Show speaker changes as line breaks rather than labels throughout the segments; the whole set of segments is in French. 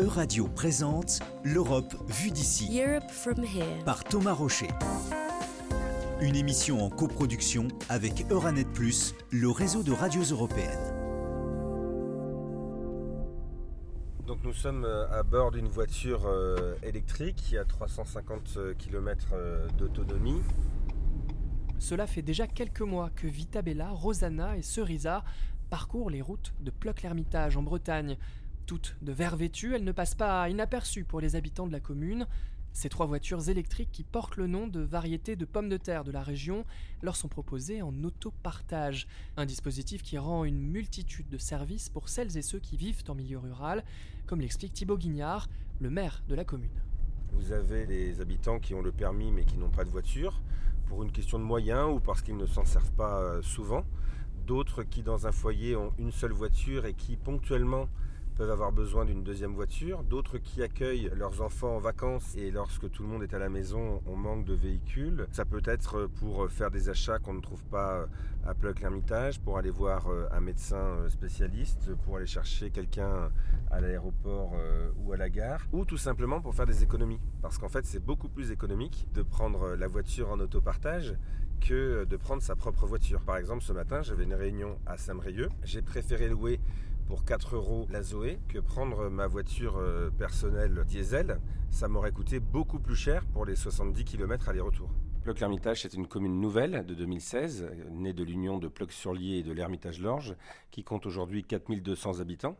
Euradio présente L'Europe vue d'ici
Europe from here.
par Thomas Rocher. Une émission en coproduction avec Euranet Plus, le réseau de radios européennes.
Donc nous sommes euh, à bord d'une voiture euh, électrique qui a 350 km d'autonomie.
Cela fait déjà quelques mois que Vitabella, Rosanna et Cerisa parcourent les routes de Ploc-l'Hermitage en Bretagne. Toutes de verre vêtues, elles ne passent pas inaperçues pour les habitants de la commune. Ces trois voitures électriques qui portent le nom de variétés de pommes de terre de la région leur sont proposées en autopartage, un dispositif qui rend une multitude de services pour celles et ceux qui vivent en milieu rural, comme l'explique Thibaut Guignard, le maire de la commune.
Vous avez des habitants qui ont le permis mais qui n'ont pas de voiture pour une question de moyens ou parce qu'ils ne s'en servent pas euh, souvent. D'autres qui dans un foyer ont une seule voiture et qui ponctuellement peuvent avoir besoin d'une deuxième voiture, d'autres qui accueillent leurs enfants en vacances et lorsque tout le monde est à la maison, on manque de véhicules. Ça peut être pour faire des achats qu'on ne trouve pas à Pleuc l'Ermitage, pour aller voir un médecin spécialiste, pour aller chercher quelqu'un à l'aéroport ou à la gare, ou tout simplement pour faire des économies. Parce qu'en fait, c'est beaucoup plus économique de prendre la voiture en autopartage que de prendre sa propre voiture. Par exemple, ce matin, j'avais une réunion à Saint-Brieuc. J'ai préféré louer pour 4 euros la Zoé que prendre ma voiture euh, personnelle diesel. Ça m'aurait coûté beaucoup plus cher pour les 70 km aller-retour. Ploc-l'Hermitage, c'est une commune nouvelle de 2016, née de l'union de Ploc-sur-Lier et de l'Hermitage-Lorge, qui compte aujourd'hui 4200 habitants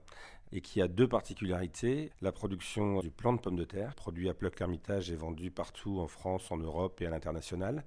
et qui a deux particularités. La production du plant de pommes de terre, produit à Ploc-l'Hermitage et vendu partout en France, en Europe et à l'international.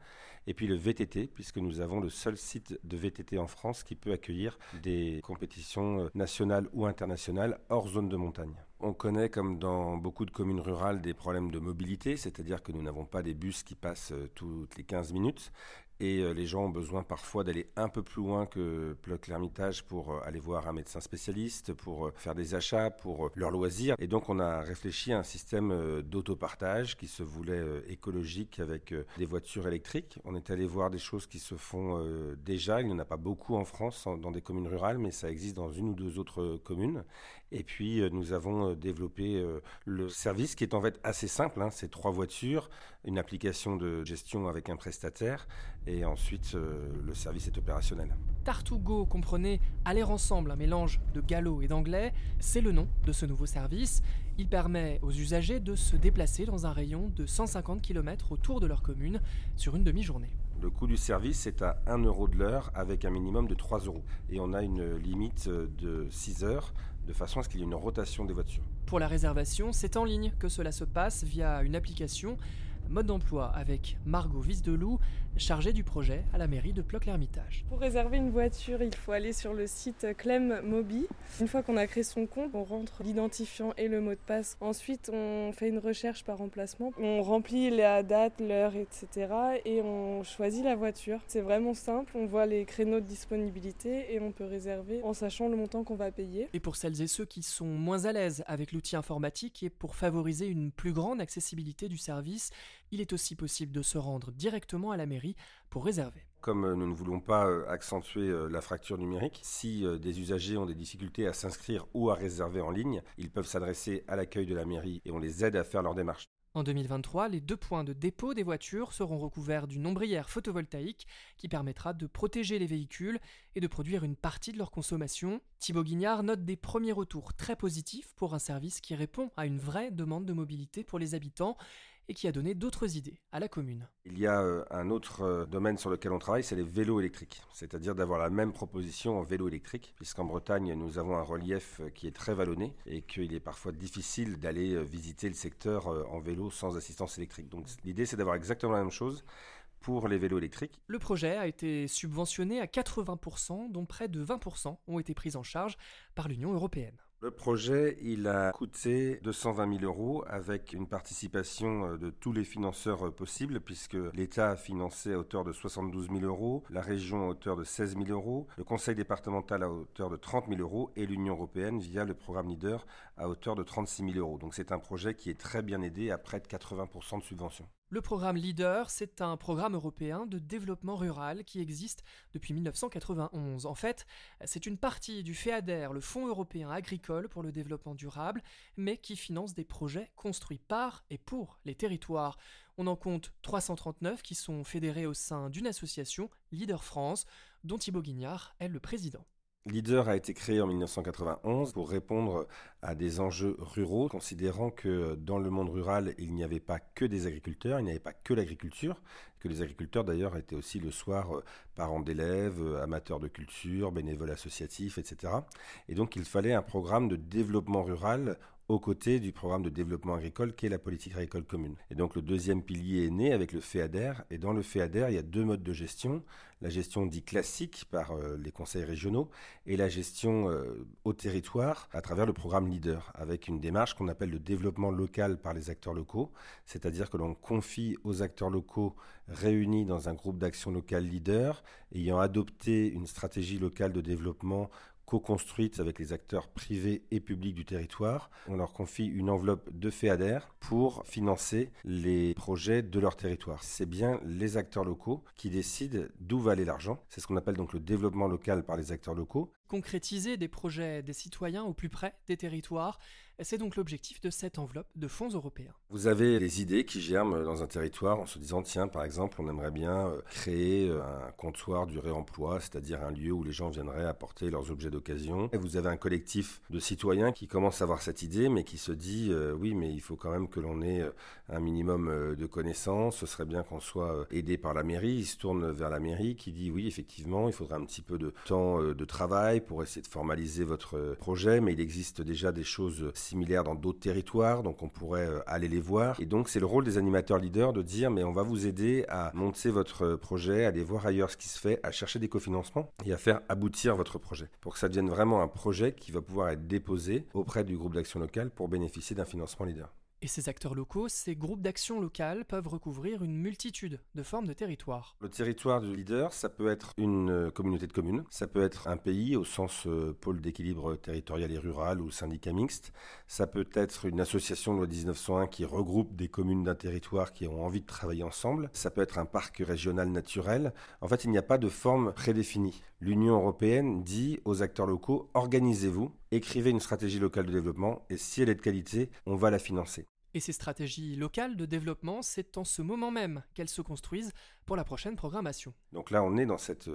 Et puis le VTT, puisque nous avons le seul site de VTT en France qui peut accueillir des compétitions nationales ou internationales hors zone de montagne. On connaît, comme dans beaucoup de communes rurales, des problèmes de mobilité, c'est-à-dire que nous n'avons pas des bus qui passent euh, toutes les 15 minutes et euh, les gens ont besoin parfois d'aller un peu plus loin que Ploc l'Ermitage pour euh, aller voir un médecin spécialiste, pour faire des achats, pour leurs loisirs. Et donc on a réfléchi à un système d'autopartage qui se voulait écologique avec des voitures électriques. On est allé voir des choses qui se font déjà. Il n'y en a pas beaucoup en France dans des communes rurales, mais ça existe dans une ou deux autres communes. Et puis nous avons euh, développer euh, le service qui est en fait assez simple. Hein. C'est trois voitures, une application de gestion avec un prestataire et ensuite euh, le service est opérationnel.
Tartugo comprenait aller ensemble, un mélange de gallo et d'anglais. C'est le nom de ce nouveau service. Il permet aux usagers de se déplacer dans un rayon de 150 km autour de leur commune sur une demi-journée.
Le coût du service est à 1 euro de l'heure avec un minimum de 3 euros. Et on a une limite de 6 heures de façon à ce qu'il y ait une rotation des voitures.
Pour la réservation, c'est en ligne que cela se passe via une application mode d'emploi avec Margot Visdelou, chargée du projet à la mairie de Ploc-l'Hermitage.
Pour réserver une voiture, il faut aller sur le site Clem Mobi. Une fois qu'on a créé son compte, on rentre l'identifiant et le mot de passe. Ensuite, on fait une recherche par emplacement. On remplit la date, l'heure, etc. et on choisit la voiture. C'est vraiment simple. On voit les créneaux de disponibilité et on peut réserver en sachant le montant qu'on va payer.
Et pour celles et ceux qui sont moins à l'aise avec l'outil informatique et pour favoriser une plus grande accessibilité du service, il est aussi possible de se rendre directement à la mairie pour réserver.
Comme euh, nous ne voulons pas euh, accentuer euh, la fracture numérique, si des usagers ont des difficultés à s'inscrire ou à réserver en ligne, ils peuvent s'adresser à l'accueil de la mairie et on les aide à faire leur démarche.
En 2023, les deux points de dépôt des voitures seront recouverts d'une ombrière photovoltaïque qui permettra de protéger les véhicules et de produire une partie de leur consommation. Thibaut Guignard note des premiers retours très positifs pour un service qui répond à une vraie demande de mobilité pour les habitants et qui a donné d'autres idées à la commune.
Il y a euh, un autre euh, domaine sur lequel on travaille, c'est les vélos électriques, c'est-à-dire d'avoir la même proposition en vélo électrique, puisqu'en Bretagne, nous avons un relief euh, qui est très vallonné et qu'il est parfois difficile d'aller visiter le secteur en vélo sans assistance électrique. Donc l'idée, c'est d'avoir exactement la même chose pour les vélos électriques.
Le projet a été subventionné à 80%, dont près de 20% ont été pris en charge par l'Union européenne.
Le projet, il a coûté 220 000 euros avec une participation euh, de tous les financeurs euh, possibles puisque l'État a financé à hauteur de 72 000 euros, la région à hauteur de 16 000 euros, le conseil départemental à hauteur de 30 000 euros et l'Union européenne via le programme Leader à hauteur de 36 000 euros. Donc c'est un projet qui est très bien aidé à près de 80% de subventions.
Le programme LEADER, c'est un programme européen de développement rural qui existe depuis 1991. En fait, c'est une partie du FEADER, le Fonds européen agricole pour le développement durable, mais qui finance des projets construits par et pour les territoires. On en compte 339 qui sont fédérés au sein d'une association, Leader France, dont Thibaut Guignard est le président.
Leader a été créé en 1991 pour répondre à des enjeux ruraux, considérant que dans le monde rural, il n'y avait pas que des agriculteurs, il n'y avait pas que l'agriculture, que les agriculteurs d'ailleurs étaient aussi le soir euh, parents d'élèves, euh, amateurs de culture, bénévoles associatifs, etc. Et donc il fallait un programme de développement rural aux côtés du programme de développement agricole qui est la politique agricole commune. Et donc le deuxième pilier est né avec le FEADER. Et dans le FEADER, il y a deux modes de gestion. La gestion dite classique par euh, les conseils régionaux et la gestion au territoire à travers le programme LEADER, avec une démarche qu'on appelle le développement local par les acteurs locaux. C'est-à-dire que l'on confie aux acteurs locaux réunis dans un groupe d'action locale LEADER, ayant adopté une stratégie locale de développement co-construite avec les acteurs privés et publics du territoire. On leur confie une enveloppe de FEADER pour financer les projets de leur territoire. C'est bien les acteurs locaux qui décident d'où va aller l'argent. C'est ce qu'on appelle donc le développement local par les acteurs locaux
concrétiser des projets des citoyens au plus près des territoires. C'est donc l'objectif de cette enveloppe de fonds européens.
Vous avez des idées qui germent dans un territoire en se disant tiens par exemple on aimerait bien euh, créer euh, un comptoir du réemploi, c'est-à-dire un lieu où les gens viendraient apporter leurs objets d'occasion. Vous avez un collectif de citoyens qui commence à avoir cette idée mais qui se dit euh, oui mais il faut quand même que l'on ait un minimum de connaissances, ce serait bien qu'on soit aidé par la mairie. Il se tourne vers la mairie qui dit oui effectivement il faudrait un petit peu de temps de travail pour essayer de formaliser votre projet, mais il existe déjà des choses similaires dans d'autres territoires, donc on pourrait euh, aller les voir. Et donc c'est le rôle des animateurs leaders de dire, mais on va vous aider à monter votre projet, à aller voir ailleurs ce qui se fait, à chercher des cofinancements et à faire aboutir votre projet, pour que ça devienne vraiment un projet qui va pouvoir être déposé auprès du groupe d'action locale pour bénéficier d'un financement leader.
Et ces acteurs locaux, ces groupes d'action locales peuvent recouvrir une multitude de formes de territoire.
Le territoire du leader, ça peut être une euh, communauté de communes, ça peut être un pays au sens euh, pôle d'équilibre territorial et rural ou syndicat mixte, ça peut être une association de loi 1901 qui regroupe des communes d'un territoire qui ont envie de travailler ensemble, ça peut être un parc régional naturel. En fait, il n'y a pas de forme prédéfinie. L'Union européenne dit aux acteurs locaux, organisez-vous, écrivez une stratégie locale de développement et si elle est de qualité, on va la financer.
Et ces stratégies locales de développement, c'est en ce moment même qu'elles se construisent pour la prochaine programmation.
Donc là, on est dans cette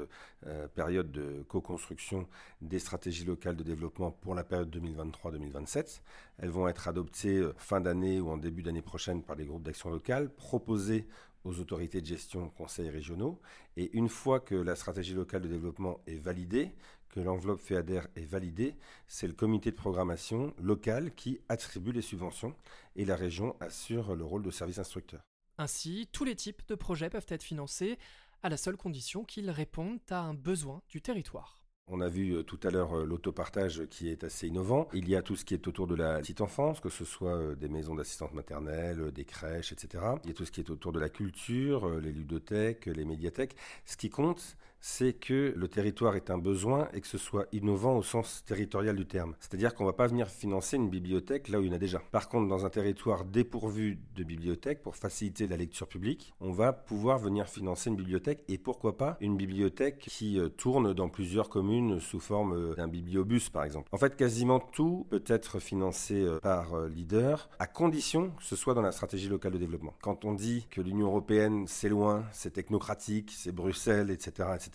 euh, période de co-construction des stratégies locales de développement pour la période 2023-2027. Elles vont être adoptées euh, fin d'année ou en début d'année prochaine par les groupes d'action locale, proposées aux autorités de gestion conseils régionaux. Et une fois que la stratégie locale de développement est validée, que l'enveloppe FEADER est validée, c'est le comité de programmation local qui attribue les subventions et la région assure le rôle de service instructeur.
Ainsi, tous les types de projets peuvent être financés à la seule condition qu'ils répondent à un besoin du territoire.
On a vu euh, tout à l'heure euh, l'autopartage qui est assez innovant. Il y a tout ce qui est autour de la petite enfance, que ce soit euh, des maisons d'assistance maternelle, des crèches, etc. Il y a tout ce qui est autour de la culture, les ludothèques, les médiathèques. Ce qui compte, c'est que le territoire est un besoin et que ce soit innovant au sens territorial du terme. C'est-à-dire qu'on ne va pas venir financer une bibliothèque là où il y en a déjà. Par contre, dans un territoire dépourvu de bibliothèque, pour faciliter la lecture publique, on va pouvoir venir financer une bibliothèque et pourquoi pas une bibliothèque qui euh, tourne dans plusieurs communes sous forme euh, d'un bibliobus par exemple. En fait, quasiment tout peut être financé euh, par leader à condition que ce soit dans la stratégie locale de développement. Quand on dit que l'Union européenne c'est loin, c'est technocratique, c'est Bruxelles, etc., etc.,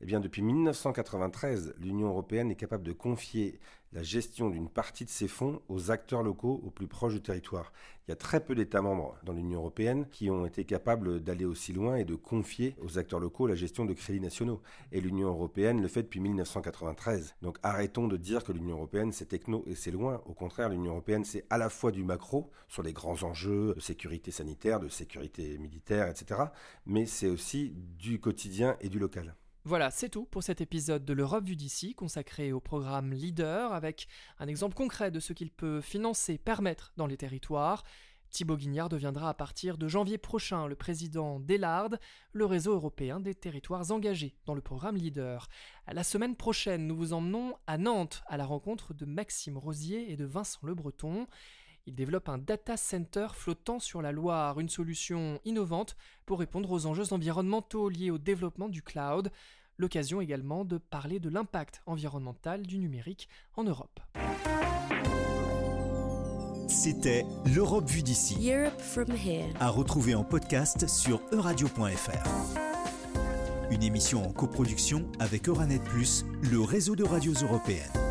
eh bien, depuis 1993, l'Union européenne est capable de confier la gestion d'une partie de ses fonds aux acteurs locaux au plus proche du territoire. Il y a très peu d'États membres dans l'Union européenne qui ont été capables d'aller aussi loin et de confier aux acteurs locaux la gestion de crédits nationaux. Et l'Union européenne le fait depuis 1993. Donc arrêtons de dire que l'Union européenne c'est techno et c'est loin. Au contraire, l'Union européenne c'est à la fois du macro sur les grands enjeux de sécurité sanitaire, de sécurité militaire, etc. Mais c'est aussi du quotidien et du local.
Voilà, c'est tout pour cet épisode de l'Europe vue d'ici consacré au programme Leader avec un exemple concret de ce qu'il peut financer, permettre dans les territoires. Thibaut Guignard deviendra à partir de janvier prochain le président d'ELARD, le réseau européen des territoires engagés dans le programme Leader. La semaine prochaine, nous vous emmenons à Nantes à la rencontre de Maxime Rosier et de Vincent Le Breton. Il développe un data center flottant sur la Loire, une solution innovante pour répondre aux enjeux environnementaux liés au développement du cloud. L'occasion également de parler de l'impact environnemental du numérique en Europe.
C'était l'Europe vue d'ici.
Europe from here.
À retrouver en podcast sur euradio.fr. Une émission en coproduction avec Euranet Plus, le réseau de radios européennes.